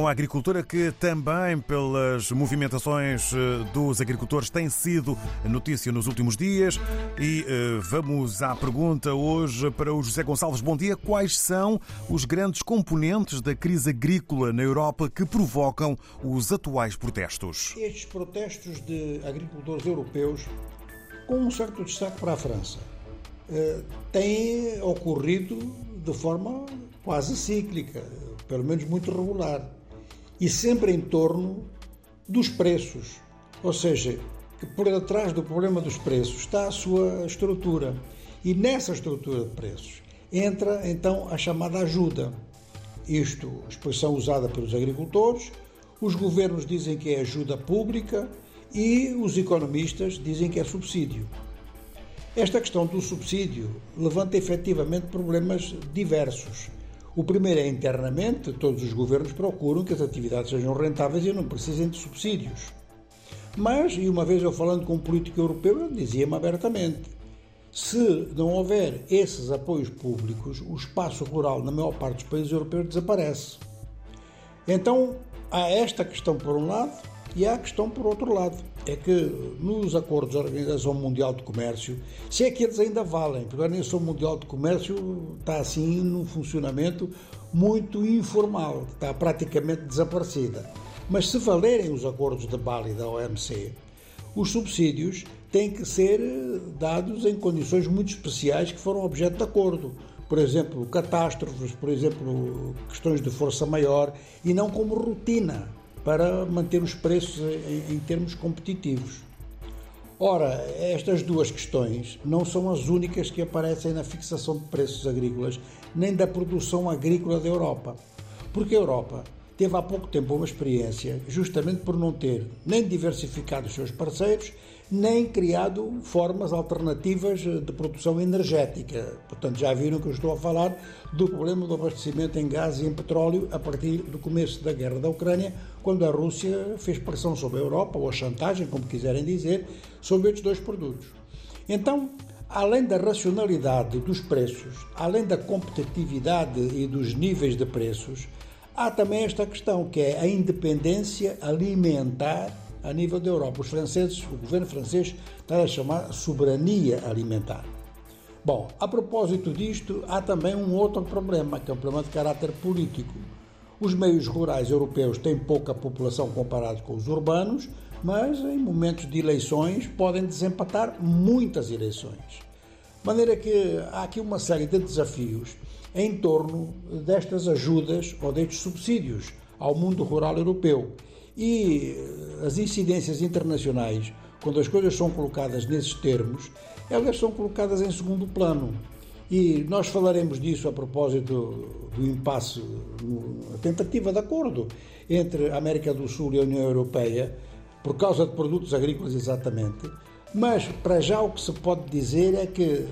com a agricultura que também, pelas movimentações eh, dos agricultores, tem sido notícia nos últimos dias. E uh, vamos à pergunta hoje para o José Gonçalves. Bom dia. Quais são os grandes componentes da crise agrícola na Europa que provocam os atuais protestos? Estes protestos de agricultores europeus, com um certo destaque para a França, uh, têm ocorrido de forma quase cíclica, pelo menos muito regular e sempre em torno dos preços. Ou seja, que por detrás do problema dos preços está a sua estrutura. E nessa estrutura de preços entra então a chamada ajuda. Isto, expressão usada pelos agricultores, os governos dizem que é ajuda pública e os economistas dizem que é subsídio. Esta questão do subsídio levanta efetivamente problemas diversos o primeiro é internamente, todos os governos procuram que as atividades sejam rentáveis e não precisem de subsídios. Mas, e uma vez eu falando com um político europeu, ele dizia-me abertamente: se não houver esses apoios públicos, o espaço rural na maior parte dos países europeus desaparece. Então, há esta questão por um lado e há a questão por outro lado é que nos acordos da Organização Mundial de Comércio, se é que eles ainda valem, porque a Organização Mundial de Comércio está assim num funcionamento muito informal, está praticamente desaparecida. Mas se valerem os acordos de Bali da OMC, os subsídios têm que ser dados em condições muito especiais que foram objeto de acordo. Por exemplo, catástrofes, por exemplo, questões de força maior, e não como rotina para manter os preços em, em termos competitivos. Ora, estas duas questões não são as únicas que aparecem na fixação de preços agrícolas, nem da produção agrícola da Europa. Porque a Europa teve há pouco tempo uma experiência, justamente por não ter nem diversificado os seus parceiros, nem criado formas alternativas de produção energética. Portanto, já viram que eu estou a falar do problema do abastecimento em gás e em petróleo a partir do começo da guerra da Ucrânia, quando a Rússia fez pressão sobre a Europa, ou a chantagem, como quiserem dizer, sobre estes dois produtos. Então, além da racionalidade dos preços, além da competitividade e dos níveis de preços, Há também esta questão, que é a independência alimentar a nível da Europa. Os franceses, o governo francês está a chamar soberania alimentar. Bom, a propósito disto, há também um outro problema, que é um problema de caráter político. Os meios rurais europeus têm pouca população comparado com os urbanos, mas em momentos de eleições podem desempatar muitas eleições. De maneira que há aqui uma série de desafios em torno destas ajudas ou destes subsídios ao mundo rural europeu. E eh, as incidências internacionais, quando as coisas são colocadas nesses termos, elas são colocadas em segundo plano. E nós falaremos disso a propósito do impasse, a tentativa de acordo entre a América do Sul e a União Europeia, por causa de produtos agrícolas exatamente. Mas, para já, o que se pode dizer é que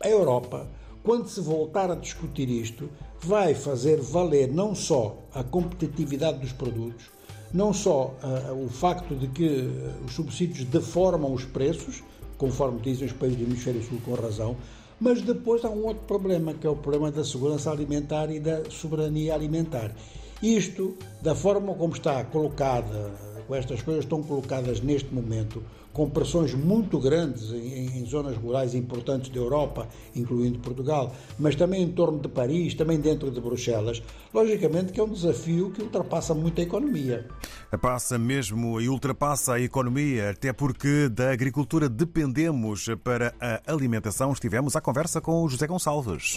a Europa quando se voltar a discutir isto, vai fazer valer não só a competitividade dos produtos, não só uh, o facto de que uh, os subsídios deformam os preços, conforme dizem os países do Hemisfério Sul com razão, mas depois há um outro problema, que é o problema da segurança alimentar e da soberania alimentar. Isto, da forma como está colocada, estas coisas estão colocadas neste momento, com pressões muito grandes em, em, zonas rurais importantes da Europa, incluindo Portugal, mas também em torno de Paris, também dentro de Bruxelas, logicamente que é um desafio que ultrapassa muito a economia. Passa mesmo e ultrapassa a economia, até porque da agricultura dependemos para a alimentação. Estivemos à conversa com o José Gonçalves.